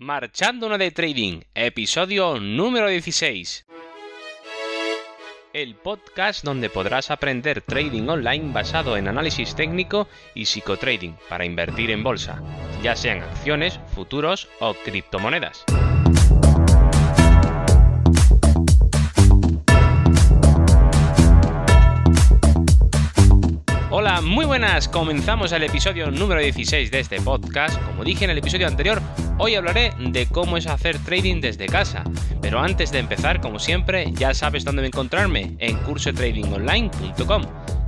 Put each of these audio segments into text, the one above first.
Marchando de Trading, episodio número 16. El podcast donde podrás aprender trading online basado en análisis técnico y psicotrading para invertir en bolsa, ya sean acciones, futuros o criptomonedas. Muy buenas. Comenzamos el episodio número 16 de este podcast. Como dije en el episodio anterior, hoy hablaré de cómo es hacer trading desde casa. Pero antes de empezar, como siempre, ya sabes dónde encontrarme, en cursotradingonline.com,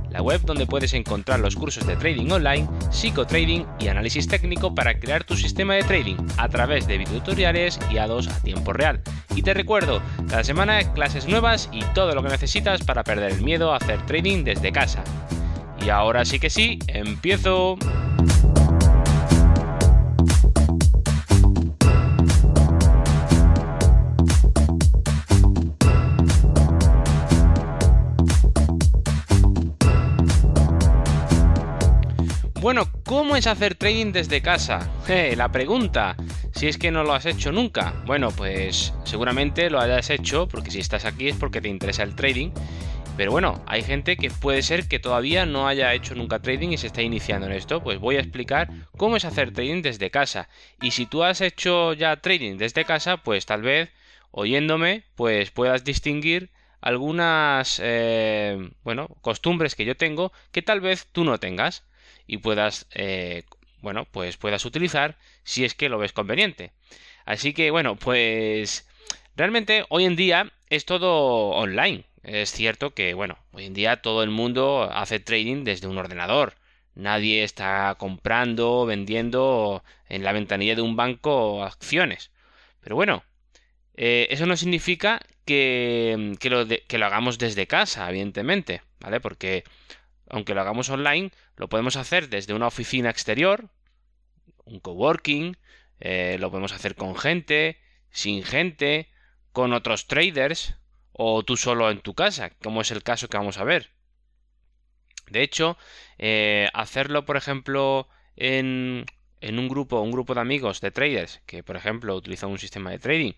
la web donde puedes encontrar los cursos de trading online, psicotrading y análisis técnico para crear tu sistema de trading a través de videotutoriales guiados a tiempo real. Y te recuerdo, cada semana clases nuevas y todo lo que necesitas para perder el miedo a hacer trading desde casa. Y ahora sí que sí, empiezo. Bueno, ¿cómo es hacer trading desde casa? La pregunta, si es que no lo has hecho nunca. Bueno, pues seguramente lo hayas hecho porque si estás aquí es porque te interesa el trading pero bueno, hay gente que puede ser que todavía no haya hecho nunca trading y se está iniciando en esto. Pues voy a explicar cómo es hacer trading desde casa. Y si tú has hecho ya trading desde casa, pues tal vez oyéndome, pues puedas distinguir algunas, eh, bueno, costumbres que yo tengo que tal vez tú no tengas y puedas, eh, bueno, pues puedas utilizar si es que lo ves conveniente. Así que, bueno, pues realmente hoy en día es todo online. Es cierto que, bueno, hoy en día todo el mundo hace trading desde un ordenador. Nadie está comprando, vendiendo en la ventanilla de un banco acciones. Pero bueno, eh, eso no significa que, lo hagamos desde casa, evidentemente, ¿vale? Porque aunque lo hagamos online, lo podemos hacer desde una oficina exterior, un coworking, eh, lo podemos hacer con gente, sin gente, con otros traders, o tú solo en tu casa, como es el caso que vamos a ver. De hecho, eh, hacerlo, por ejemplo, en, en, un grupo, un grupo de amigos de traders que, por ejemplo, utilizan un sistema de trading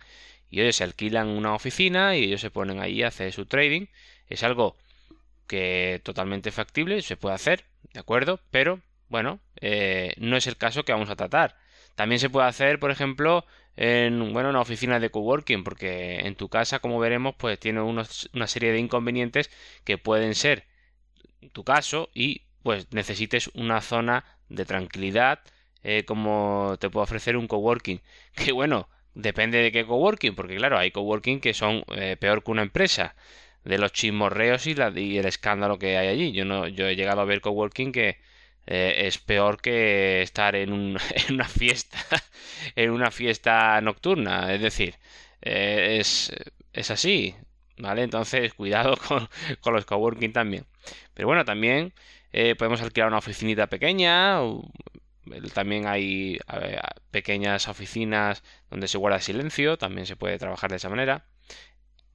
y ellos se alquilan una oficina y ellos se ponen ahí a hacer su trading, es algo que totalmente factible, se puede hacer, ¿de acuerdo? Pero, bueno, eh, no es el caso que vamos a tratar. También se puede hacer, por ejemplo, en bueno, una oficina de coworking, porque en tu casa, como veremos, pues tiene una serie de inconvenientes que pueden ser tu caso y pues necesites una zona de tranquilidad eh, como te puede ofrecer un coworking. Que bueno, depende de qué coworking, porque claro, hay coworking que son eh, peor que una empresa de los chismorreos y, la, y el escándalo que hay allí. Yo no, yo he llegado a ver coworking que eh, es peor que estar en, un, en, una fiesta, en una fiesta nocturna. Es decir, eh, es, es, así, ¿vale? Entonces, cuidado con, con, los coworking también. Pero bueno, también eh, podemos alquilar una oficinita pequeña. también hay pequeñas oficinas donde se guarda silencio. También se puede trabajar de esa manera.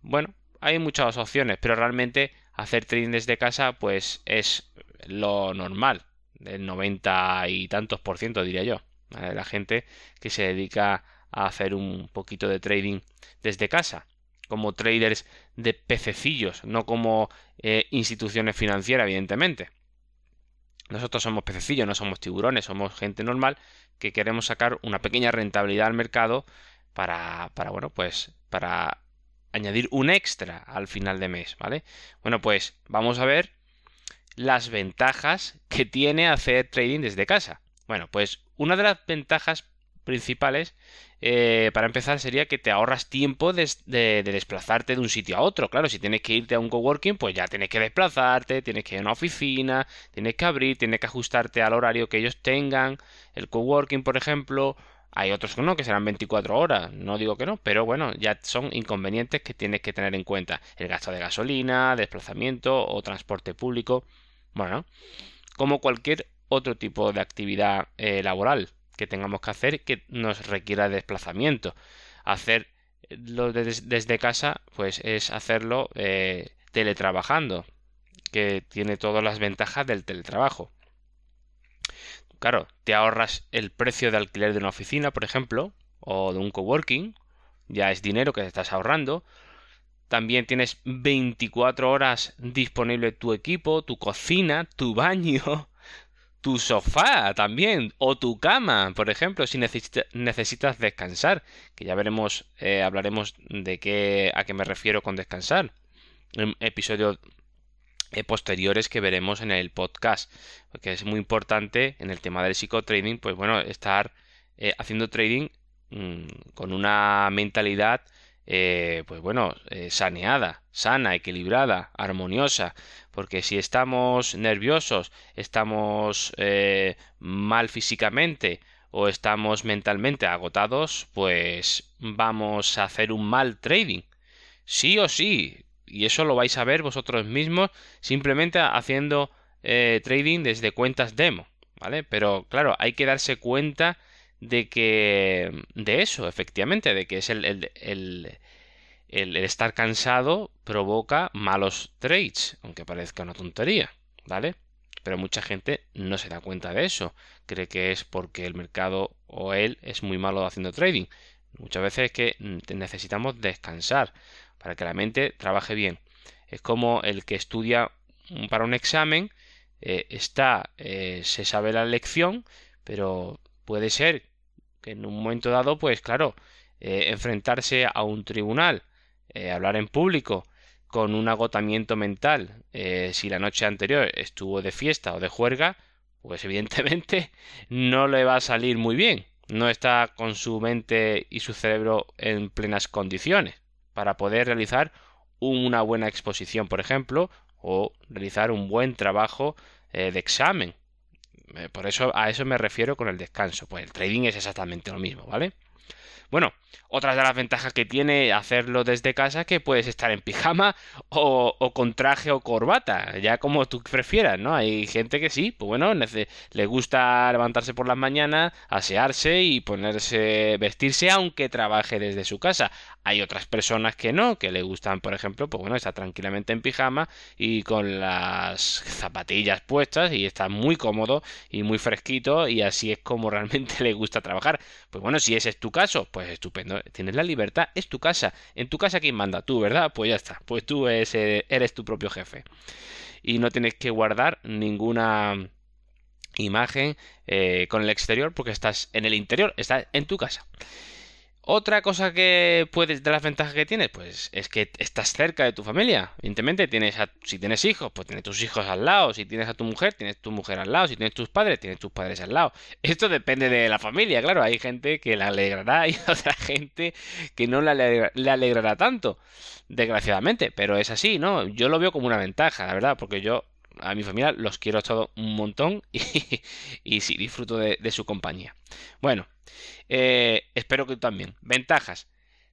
Bueno, hay muchas opciones, pero realmente hacer trading desde casa, pues es lo normal del 90 y tantos por ciento, diría yo. La gente que se dedica a hacer un poquito de trading desde casa, como traders de pececillos, no como eh, instituciones financieras, evidentemente. Nosotros somos pececillos, no somos tiburones, somos gente normal que queremos sacar una pequeña rentabilidad al mercado para, para bueno, pues para añadir un extra al final de mes, ¿vale? Bueno, pues vamos a ver las ventajas que tiene hacer trading desde casa. Bueno, pues una de las ventajas principales eh, para empezar sería que te ahorras tiempo de, desplazarte de un sitio a otro. Claro, si tienes que irte a un coworking, pues ya tienes que desplazarte, tienes que ir a una oficina, tienes que abrir, tienes que ajustarte al horario que ellos tengan. El coworking, por ejemplo, hay otros que no, que serán 24 horas, no digo que no, pero bueno, ya son inconvenientes que tienes que tener en cuenta. El gasto de gasolina, desplazamiento o transporte público. Bueno, como cualquier otro tipo de actividad eh, laboral que tengamos que hacer que nos requiera desplazamiento. Hacerlo desde casa, pues es hacerlo eh, teletrabajando, que tiene todas las ventajas del teletrabajo. Claro, te ahorras el precio de alquiler de una oficina, por ejemplo, o de un coworking, ya es dinero que te estás ahorrando. También tienes 24 horas disponible tu equipo, tu cocina, tu baño, tu sofá también, o tu cama, por ejemplo, si necesitas descansar, que ya veremos, eh, hablaremos de qué, a qué me refiero con descansar. En episodios eh, posteriores que veremos en el podcast, porque es muy importante en el tema del psicotrading, pues bueno, estar eh, haciendo trading mm, con una mentalidad eh, pues bueno, saneada, sana, equilibrada, armoniosa, porque si estamos nerviosos, estamos mal físicamente o estamos mentalmente agotados, pues vamos a hacer un mal trading. Sí o sí, y eso lo vais a ver vosotros mismos simplemente haciendo eh, trading desde cuentas demo, ¿vale? Pero claro, hay que darse cuenta de que de eso, efectivamente, de que es el, el, el, el estar cansado provoca malos trades, aunque parezca una tontería, ¿vale? Pero mucha gente no se da cuenta de eso, cree que es porque el mercado o él es muy malo haciendo trading. Muchas veces es que necesitamos descansar para que la mente trabaje bien. Es como el que estudia para un examen, eh, está, eh, se sabe la lección, pero puede ser en un momento dado, pues claro, eh, enfrentarse a un tribunal, hablar en público, con un agotamiento mental, si la noche anterior estuvo de fiesta o de juerga, pues evidentemente no le va a salir muy bien. No está con su mente y su cerebro en plenas condiciones para poder realizar una buena exposición, por ejemplo, o realizar un buen trabajo eh, de examen. Eh, por eso a eso me refiero con el descanso. Pues el trading es exactamente lo mismo, ¿vale? Bueno, otra de las ventajas que tiene hacerlo desde casa es que puedes estar en pijama o, con traje o corbata, ya como tú prefieras, ¿no? Hay gente que sí, pues bueno, le gusta levantarse por las mañanas, asearse y ponerse, vestirse aunque trabaje desde su casa. Hay otras personas que no, que le gustan, por ejemplo, pues bueno, estar tranquilamente en pijama y con las zapatillas puestas y está muy cómodo y muy fresquito y así es como realmente le gusta trabajar. Pues bueno, si ese es tu caso, pues estupendo. Tienes la libertad, es tu casa. En tu casa, ¿quién manda? Tú, ¿verdad? Pues ya está. Pues tú eres, eres tu propio jefe. Y no tienes que guardar ninguna imagen eh, con el exterior porque estás en el interior, estás en tu casa. Otra cosa que puedes, de las ventajas que tienes, pues es que estás cerca de tu familia. Evidentemente, tienes a, si tienes hijos, pues tienes tus hijos al lado. Si tienes a tu mujer, tienes tu mujer al lado. Si tienes tus padres, tienes tus padres al lado. Esto depende de la familia, claro. Hay gente que la alegrará y otra gente que no la le alegrará tanto, desgraciadamente. Pero es así, ¿no? Yo lo veo como una ventaja, la verdad, porque yo a mi familia los quiero todo un montón y, sí, disfruto de su compañía. Bueno, eh, espero que tú también. Ventajas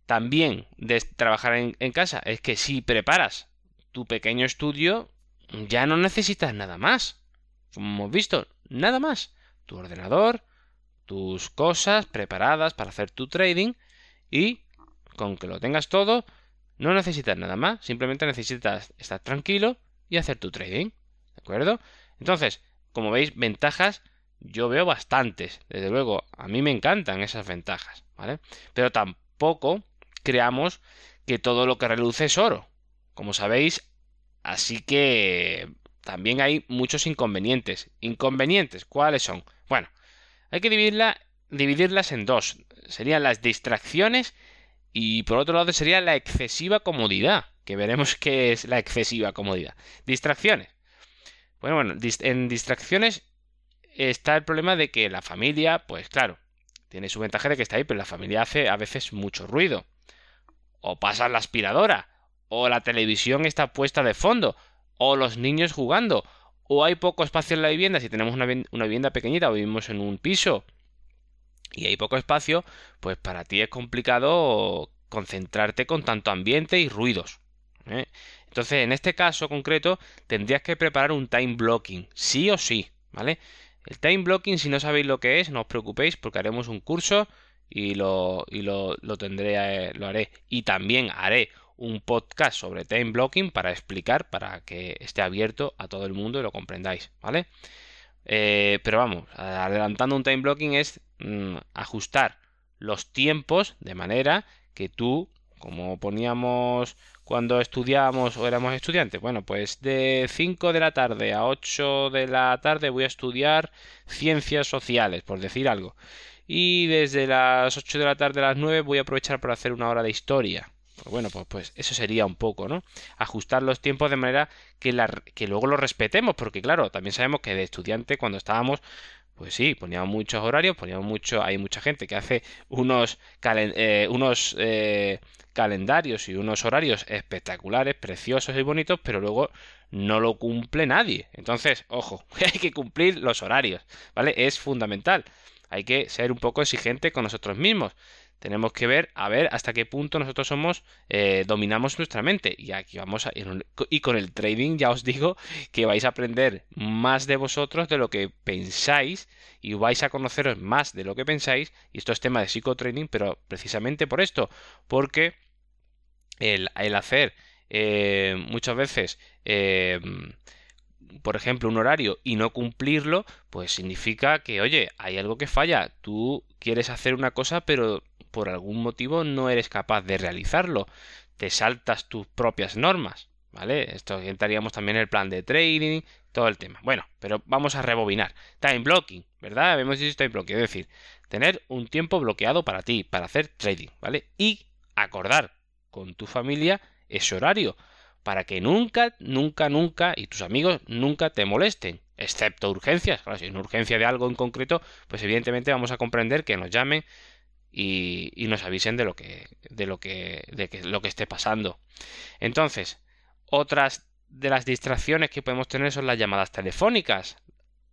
también de trabajar en, casa es que si preparas tu pequeño estudio, ya no necesitas nada más. Como hemos visto, nada más. Tu ordenador, tus cosas preparadas para hacer tu trading y con que lo tengas todo, no necesitas nada más. Simplemente necesitas estar tranquilo y hacer tu trading. ¿De acuerdo? Entonces, como veis, ventajas yo veo bastantes. Desde luego, a mí me encantan esas ventajas, ¿vale? Pero tampoco creamos que todo lo que reluce es oro. Como sabéis, así que también hay muchos inconvenientes. ¿Inconvenientes? ¿Cuáles son? Bueno, hay que dividirla, dividirlas en dos. Serían las distracciones y por otro lado sería la excesiva comodidad, que veremos qué es la excesiva comodidad. Distracciones. Bueno, bueno, en distracciones está el problema de que la familia, pues claro, tiene su ventaja de que está ahí, pero la familia hace a veces mucho ruido. O pasa la aspiradora, o la televisión está puesta de fondo, o los niños jugando, o hay poco espacio en la vivienda, si tenemos una, vivienda pequeñita o vivimos en un piso y hay poco espacio, pues para ti es complicado concentrarte con tanto ambiente y ruidos. ¿eh? Entonces, en este caso concreto, tendrías que preparar un time blocking, sí o sí, ¿vale? El time blocking, si no sabéis lo que es, no os preocupéis porque haremos un curso y lo, y lo, tendré, eh, lo haré. Y también haré un podcast sobre time blocking para explicar, para que esté abierto a todo el mundo y lo comprendáis, ¿vale? Eh, pero vamos, adelantando un time blocking es mm, ajustar los tiempos de manera que tú, como poníamos cuando estudiábamos o éramos estudiantes, bueno, pues de 5 de la tarde a 8 de la tarde voy a estudiar ciencias sociales, por decir algo. Y desde las 8 de la tarde a las 9 voy a aprovechar para hacer una hora de historia. Pues bueno, pues, pues eso sería un poco, ¿no? Ajustar los tiempos de manera que, que luego los respetemos, porque claro, también sabemos que de estudiante cuando estábamos pues sí, poníamos muchos horarios, poníamos mucho, hay mucha gente que hace unos, eh, unos eh, calendarios y unos horarios espectaculares, preciosos y bonitos, pero luego no lo cumple nadie. Entonces, ojo, hay que cumplir los horarios, ¿vale? Es fundamental. Hay que ser un poco exigente con nosotros mismos. Tenemos que ver a ver hasta qué punto nosotros somos eh, dominamos nuestra mente y aquí vamos a y con el trading ya os digo que vais a aprender más de vosotros de lo que pensáis y vais a conoceros más de lo que pensáis y esto es tema de psicotraining pero precisamente por esto porque el, hacer eh, muchas veces eh, por ejemplo, un horario y no cumplirlo, pues significa que, oye, hay algo que falla. Tú quieres hacer una cosa, pero por algún motivo no eres capaz de realizarlo. Te saltas tus propias normas. ¿Vale? Esto entraríamos también el plan de trading, todo el tema. Bueno, pero vamos a rebobinar. Time blocking, ¿verdad? Hemos dicho time blocking, es decir, tener un tiempo bloqueado para ti, para hacer trading, ¿vale? Y acordar con tu familia ese horario para que nunca, nunca, nunca, y tus amigos nunca te molesten, excepto urgencias. Claro, si es una urgencia de algo en concreto, pues evidentemente vamos a comprender que nos llamen y, y nos avisen de lo que, de lo que, de que, lo que esté pasando. Entonces, otras de las distracciones que podemos tener son las llamadas telefónicas.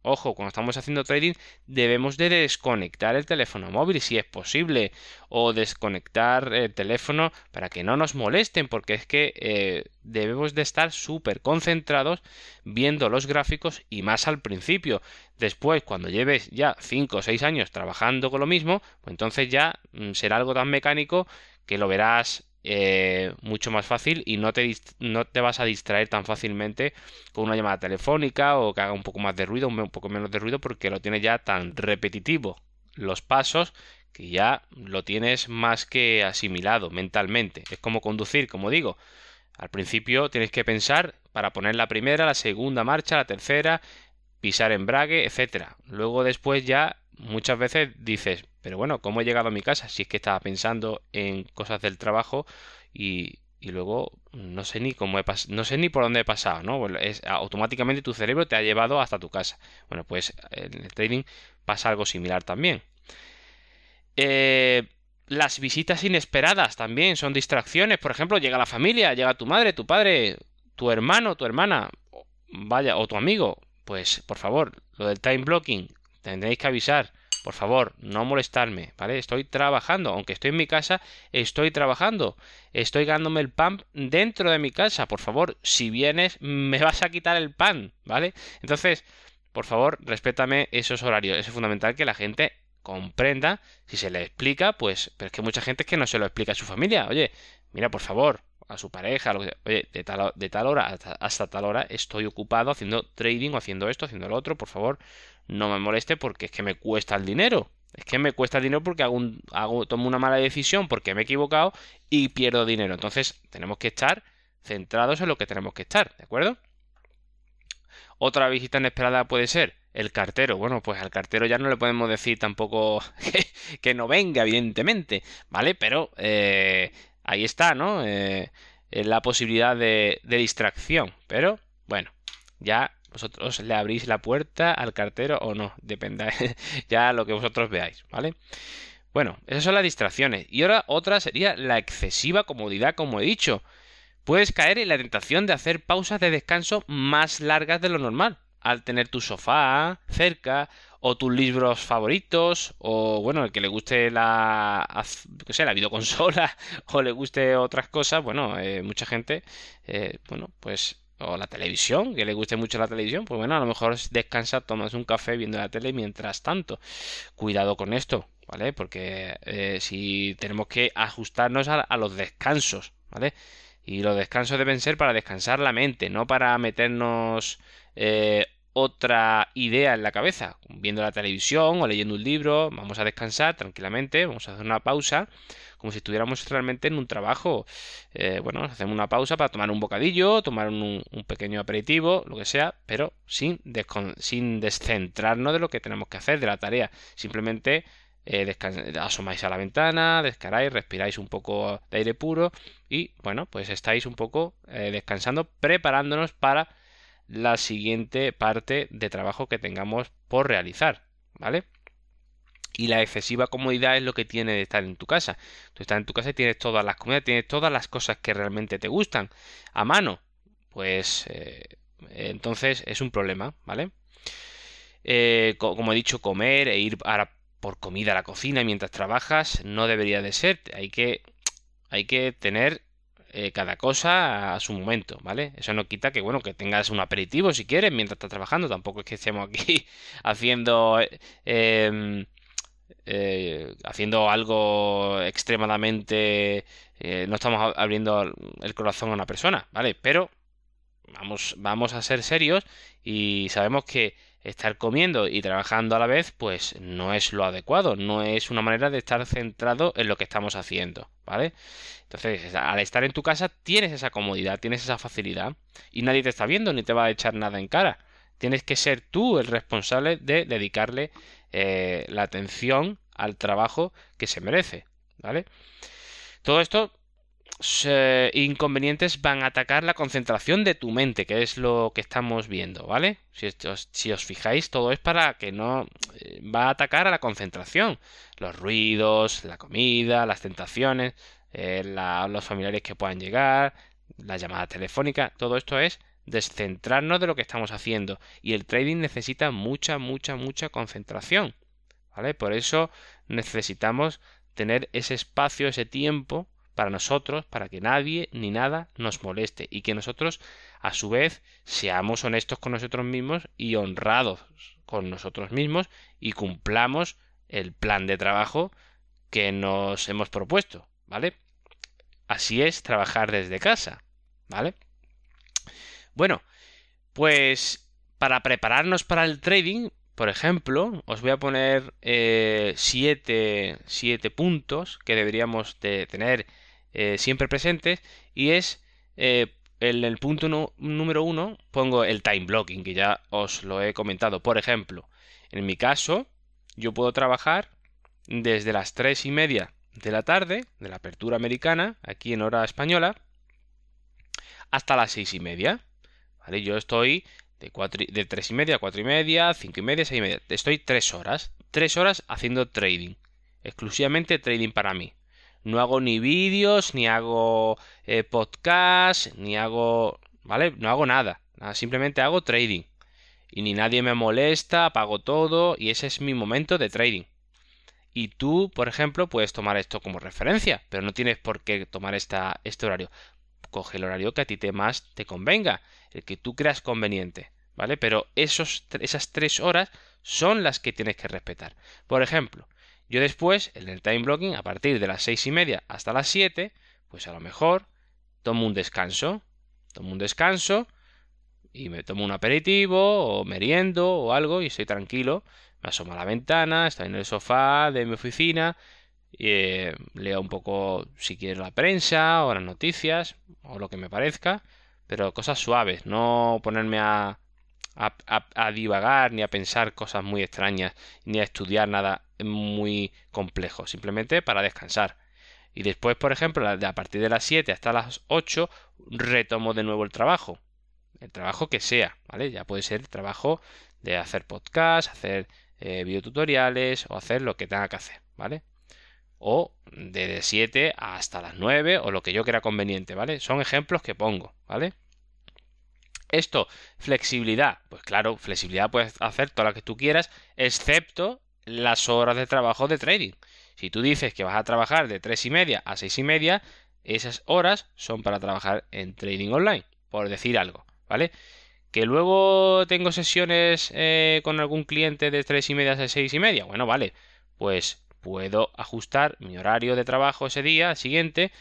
Ojo, cuando estamos haciendo trading debemos de desconectar el teléfono móvil si es posible o desconectar el teléfono para que no nos molesten porque es que eh, debemos de estar súper concentrados viendo los gráficos y más al principio. Después, cuando lleves ya 5 o 6 años trabajando con lo mismo, pues entonces ya mm, será algo tan mecánico que lo verás eh, mucho más fácil y no te, no te vas a distraer tan fácilmente con una llamada telefónica o que haga un poco más de ruido, un poco menos de ruido porque lo tienes ya tan repetitivo los pasos que ya lo tienes más que asimilado mentalmente. Es como conducir, como digo. Al principio tienes que pensar para poner la primera, la segunda marcha, la tercera, pisar embrague, etcétera. Luego después ya muchas veces dices, pero bueno, ¿cómo he llegado a mi casa? Si es que estaba pensando en cosas del trabajo y, y luego no sé ni cómo he no sé ni por dónde he pasado, ¿no? es, automáticamente tu cerebro te ha llevado hasta tu casa. Bueno, pues en el trading pasa algo similar también. Eh, las visitas inesperadas también son distracciones. Por ejemplo, llega la familia, llega tu madre, tu padre, tu hermano, tu hermana, vaya, o tu amigo. Pues, por favor, lo del time blocking, tendréis que avisar. Por favor, no molestarme, ¿vale? Estoy trabajando, aunque estoy en mi casa, estoy trabajando, estoy ganándome el pan dentro de mi casa, por favor, si vienes, me vas a quitar el pan, ¿vale? Entonces, por favor, respétame esos horarios, es fundamental que la gente comprenda, si se le explica, pues, pero es que mucha gente es que no se lo explica a su familia, oye, mira, por favor, a su pareja, oye, de tal, de tal hora hasta, hasta, tal hora estoy ocupado haciendo trading o haciendo esto, haciendo lo otro, por favor, no me moleste porque es que me cuesta el dinero. Es que me cuesta el dinero porque hago, hago tomo una mala decisión porque me he equivocado y pierdo dinero. Entonces tenemos que estar centrados en lo que tenemos que estar, ¿de acuerdo? Otra visita inesperada puede ser el cartero. Bueno, pues al cartero ya no le podemos decir tampoco que, no venga, evidentemente, ¿vale? Pero eh, ahí está, ¿no? Eh, la posibilidad de, de distracción. Pero bueno, ya vosotros le abrís la puerta al cartero o no, depende ya lo que vosotros veáis, ¿vale? Bueno, esas son las distracciones. Y ahora otra sería la excesiva comodidad, como he dicho. Puedes caer en la tentación de hacer pausas de descanso más largas de lo normal, al tener tu sofá cerca, o tus libros favoritos, o bueno, el que le guste la, qué sé, la videoconsola, o le guste otras cosas, bueno, eh, mucha gente, eh, bueno, pues o la televisión, que le guste mucho la televisión, pues bueno, a lo mejor descansa, tomas un café viendo la tele mientras tanto. Cuidado con esto, ¿vale? Porque eh, si tenemos que ajustarnos a, los descansos, ¿vale? Y los descansos deben ser para descansar la mente, no para meternos eh, otra idea en la cabeza, viendo la televisión o leyendo un libro, vamos a descansar tranquilamente, vamos a hacer una pausa, como si estuviéramos realmente en un trabajo. Eh, bueno, hacemos una pausa para tomar un bocadillo, tomar un, pequeño aperitivo, lo que sea, pero sin, sin descentrarnos de lo que tenemos que hacer, de la tarea. Simplemente eh, asomáis a la ventana, descaráis, respiráis un poco de aire puro y bueno, pues estáis un poco eh, descansando, preparándonos para la siguiente parte de trabajo que tengamos por realizar, ¿vale? Y la excesiva comodidad es lo que tiene de estar en tu casa. Tú estás en tu casa y tienes todas las comidas, tienes todas las cosas que realmente te gustan a mano. Pues eh, entonces es un problema, ¿vale? Eh, como he dicho, comer e ir por comida a la cocina mientras trabajas no debería de ser. Hay que, hay que tener eh, cada cosa a su momento, ¿vale? Eso no quita que, bueno, que tengas un aperitivo si quieres mientras estás trabajando. Tampoco es que estemos aquí haciendo... Eh, haciendo algo extremadamente... Eh, no estamos abriendo el corazón a una persona, ¿vale? Pero vamos, vamos a ser serios y sabemos que estar comiendo y trabajando a la vez, pues no es lo adecuado, no es una manera de estar centrado en lo que estamos haciendo, ¿vale? Entonces, al estar en tu casa tienes esa comodidad, tienes esa facilidad y nadie te está viendo ni te va a echar nada en cara. Tienes que ser tú el responsable de dedicarle eh, la atención al trabajo que se merece, ¿vale? Todo esto inconvenientes van a atacar la concentración de tu mente, que es lo que estamos viendo, ¿vale? Si, os, si os fijáis, todo es para que no eh, va a atacar a la concentración. Los ruidos, la comida, las tentaciones, eh, los familiares que puedan llegar, la llamada telefónica, todo esto es descentrarnos de lo que estamos haciendo. Y el trading necesita mucha, mucha, mucha concentración. ¿Vale? Por eso necesitamos tener ese espacio, ese tiempo para nosotros, para que nadie ni nada nos moleste y que nosotros a su vez seamos honestos con nosotros mismos y honrados con nosotros mismos y cumplamos el plan de trabajo que nos hemos propuesto, ¿vale? Así es trabajar desde casa, ¿vale? Bueno, pues para prepararnos para el trading, por ejemplo, os voy a poner eh, siete, siete puntos que deberíamos de tener eh, siempre presentes y es eh, en el punto número uno pongo el time blocking que ya os lo he comentado. Por ejemplo en mi caso yo puedo trabajar desde las tres y media de la tarde de la apertura americana aquí en hora española hasta las seis y media yo estoy de, cuatro, de tres y media a cuatro y media cinco y media seis y media estoy tres horas tres horas haciendo trading exclusivamente trading para mí no hago ni vídeos, ni hago eh, podcast, ni hago... ¿Vale? No hago nada. Simplemente hago trading. Y ni nadie me molesta, apago todo y ese es mi momento de trading. Y tú, por ejemplo, puedes tomar esto como referencia, pero no tienes por qué tomar esta, este horario. Coge el horario que a ti te más te convenga, el que tú creas conveniente, ¿vale? Pero esos, esas tres horas son las que tienes que respetar. Por ejemplo, yo después, en el time blocking, a partir de las seis y media hasta las 7, pues a lo mejor tomo un descanso. Tomo un descanso y me tomo un aperitivo o meriendo o algo y estoy tranquilo. Me asomo a la ventana, estoy en el sofá de mi oficina, y, eh, leo un poco si quiero la prensa o las noticias o lo que me parezca, pero cosas suaves, no ponerme a, a, divagar ni a pensar cosas muy extrañas ni a estudiar nada muy complejo, simplemente para descansar. Y después, por ejemplo, a partir de las 7 hasta las 8 retomo de nuevo el trabajo. El trabajo que sea, ¿vale? Ya puede ser el trabajo de hacer podcast, hacer eh, videotutoriales o hacer lo que tenga que hacer, ¿vale? O de 7 hasta las 9 o lo que yo crea conveniente, ¿vale? Son ejemplos que pongo, ¿vale? Esto, flexibilidad. Pues claro, flexibilidad puedes hacer toda la que tú quieras, excepto las horas de trabajo de trading. Si tú dices que vas a trabajar de 3 y media a 6 y media, esas horas son para trabajar en trading online, por decir algo, ¿vale? Que luego tengo sesiones eh, con algún cliente de 3 y media a 6 y media, bueno, vale, pues puedo ajustar mi horario de trabajo ese día siguiente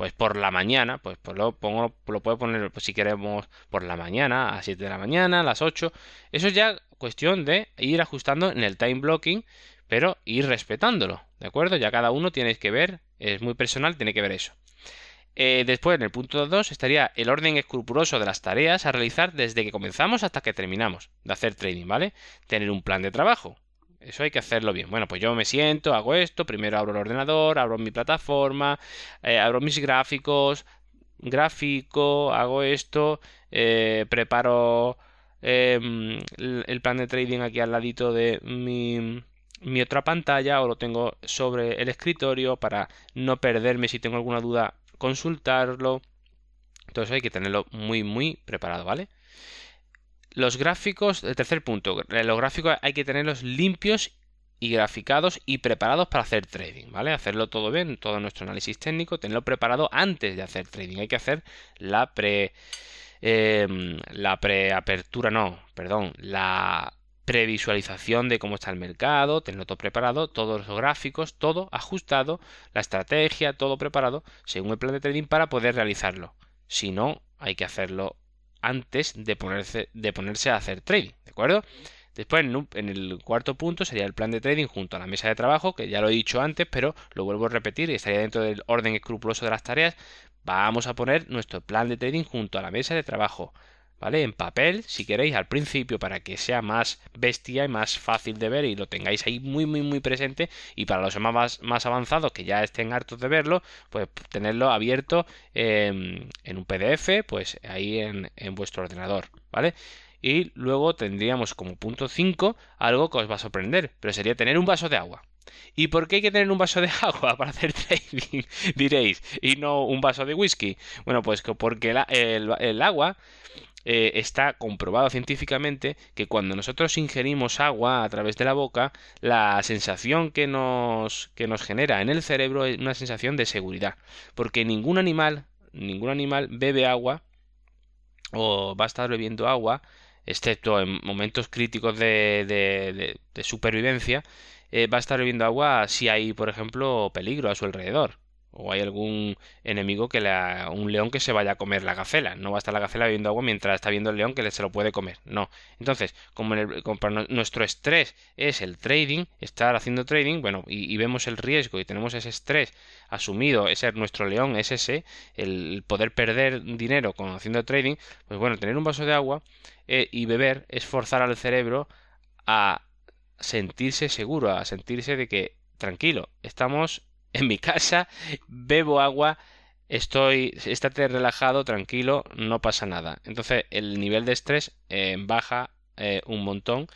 pues por la mañana, pues, pues lo pongo, lo puedo poner pues, si queremos por la mañana, a 7 de la mañana, a las 8. Eso es ya cuestión de ir ajustando en el time blocking, pero ir respetándolo, ¿de acuerdo? Ya cada uno tiene que ver, es muy personal, tiene que ver eso. Eh, después, en el punto 2, estaría el orden escrupuloso de las tareas a realizar desde que comenzamos hasta que terminamos de hacer trading, ¿vale? Tener un plan de trabajo. Eso hay que hacerlo bien. Bueno, pues yo me siento, hago esto, primero abro el ordenador, abro mi plataforma, eh, abro mis gráficos, gráfico, hago esto, eh, preparo em, el plan de trading aquí al ladito de mi, mi otra pantalla o lo tengo sobre el escritorio para no perderme si tengo alguna duda consultarlo. Entonces hay que tenerlo muy, muy preparado, ¿vale? Los gráficos, el tercer punto, los gráficos hay que tenerlos limpios y graficados y preparados para hacer trading, ¿vale? Hacerlo todo bien, todo nuestro análisis técnico, tenerlo preparado antes de hacer trading. Hay que hacer la pre... Em, la preapertura, no, perdón, la previsualización de cómo está el mercado, tenerlo todo preparado, todos los gráficos, todo ajustado, la estrategia, todo preparado según el plan de trading para poder realizarlo. Si no, hay que hacerlo antes de ponerse, de ponerse a hacer trading, ¿de acuerdo? Después, en el cuarto punto, sería el plan de trading junto a la mesa de trabajo, que ya lo he dicho antes, pero lo vuelvo a repetir y estaría dentro del orden escrupuloso de las tareas. Vamos a poner nuestro plan de trading junto a la mesa de trabajo. ¿Vale? En papel, si queréis, al principio, para que sea más bestia y más fácil de ver y lo tengáis ahí muy, muy, muy presente. Y para los más, más avanzados que ya estén hartos de verlo, pues tenerlo abierto en un PDF, pues ahí en, en vuestro ordenador, ¿vale? Y luego tendríamos como punto 5 algo que os va a sorprender, pero sería tener un vaso de agua. ¿Y por qué hay que tener un vaso de agua para hacer trading? Diréis, y no un vaso de whisky. Bueno, pues porque el agua eh, está comprobado científicamente que cuando nosotros ingerimos agua a través de la boca, la sensación que nos, que nos genera en el cerebro es una sensación de seguridad. Porque ningún animal, ningún animal bebe agua o va a estar bebiendo agua, excepto en momentos críticos de, de, supervivencia, eh, va a estar bebiendo agua si hay, por ejemplo, peligro a su alrededor o hay algún enemigo que la, un león que se vaya a comer la gacela. No va a estar la gacela bebiendo agua mientras está viendo el león que se lo puede comer. No. Entonces, como, nuestro estrés es el trading, estar haciendo trading, bueno, y, vemos el riesgo y tenemos ese estrés asumido, ese nuestro león es ese, el poder perder dinero con haciendo trading, pues bueno, tener un vaso de agua eh, y beber es forzar al cerebro a sentirse seguro, a sentirse de que tranquilo, estamos en mi casa, bebo agua, estoy, estate relajado, tranquilo, no pasa nada. Entonces el nivel de estrés eh, baja eh, un montón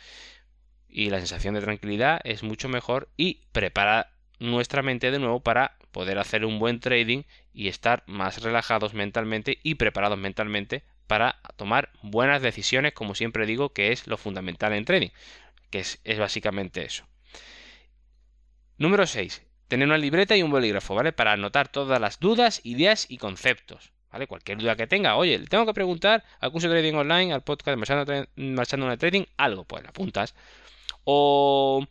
y la sensación de tranquilidad es mucho mejor y prepara nuestra mente de nuevo para poder hacer un buen trading y estar más relajados mentalmente y preparados mentalmente para tomar buenas decisiones, como siempre digo, que es lo fundamental en trading, que es, es básicamente eso. Número 6 tener una libreta y un bolígrafo, ¿vale? Para anotar todas las dudas, ideas y conceptos, ¿vale? Cualquier duda que tenga, oye, le tengo que preguntar al curso de trading online, al podcast de Marchando en Trading, algo, pues le apuntas. O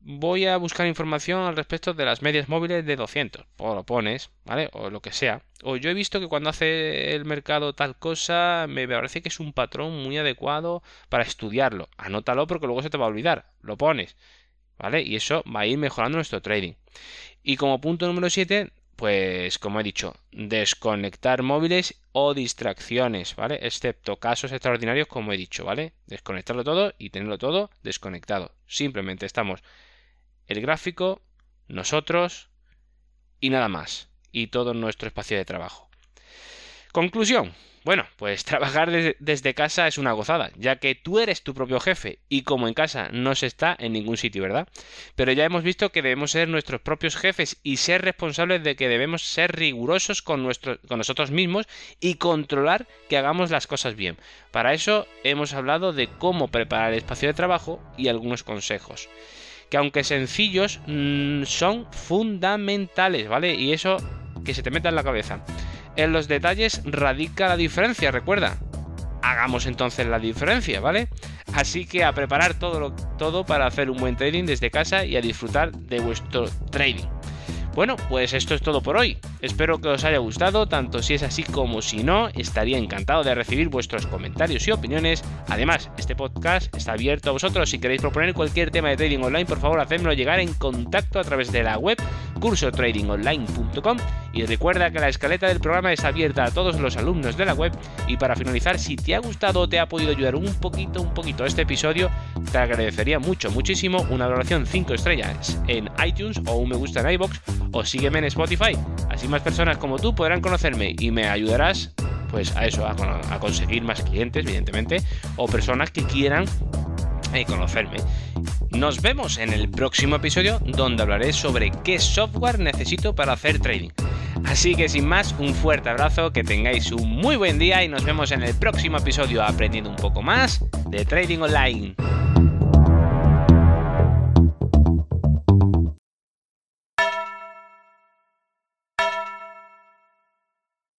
voy a buscar información al respecto de las medias móviles de 200, o lo pones, ¿vale? O lo que sea. O yo he visto que cuando hace el mercado tal cosa, me parece que es un patrón muy adecuado para estudiarlo. Anótalo porque luego se te va a olvidar. Lo pones. ¿Vale? Y eso va a ir mejorando nuestro trading. Y como punto número 7, pues como he dicho, desconectar móviles o distracciones, ¿vale? Excepto casos extraordinarios como he dicho, ¿vale? Desconectarlo todo y tenerlo todo desconectado. Simplemente estamos el gráfico, nosotros y nada más. Y todo nuestro espacio de trabajo. Conclusión. Bueno, pues trabajar desde casa es una gozada, ya que tú eres tu propio jefe y como en casa no se está en ningún sitio, ¿verdad? Pero ya hemos visto que debemos ser nuestros propios jefes y ser responsables de que debemos ser rigurosos con, nosotros mismos y controlar que hagamos las cosas bien. Para eso hemos hablado de cómo preparar el espacio de trabajo y algunos consejos que aunque sencillos mm, son fundamentales, ¿vale? Y eso que se te meta en la cabeza. En los detalles radica la diferencia, recuerda. Hagamos entonces la diferencia, ¿vale? Así que a preparar todo, todo para hacer un buen trading desde casa y a disfrutar de vuestro trading. Bueno, pues esto es todo por hoy. Espero que os haya gustado, tanto si es así como si no, estaría encantado de recibir vuestros comentarios y opiniones. Además, este podcast está abierto a vosotros. Si queréis proponer cualquier tema de trading online, por favor, hacedmelo llegar en contacto a través de la web cursotradingonline.com y recuerda que la escaleta del programa está abierta a todos los alumnos de la web y para finalizar, si te ha gustado o te ha podido ayudar un poquito, un poquito este episodio, te agradecería mucho, muchísimo una valoración 5 estrellas en iTunes o un me gusta en iBox o sígueme en Spotify. Así más personas como tú podrán conocerme y me ayudarás pues a eso, a, conseguir más clientes, evidentemente, o personas que quieran eh, conocerme. Nos vemos en el próximo episodio donde hablaré sobre qué software necesito para hacer trading. Así que sin más, un fuerte abrazo, que tengáis un muy buen día y nos vemos en el próximo episodio aprendiendo un poco más de trading online.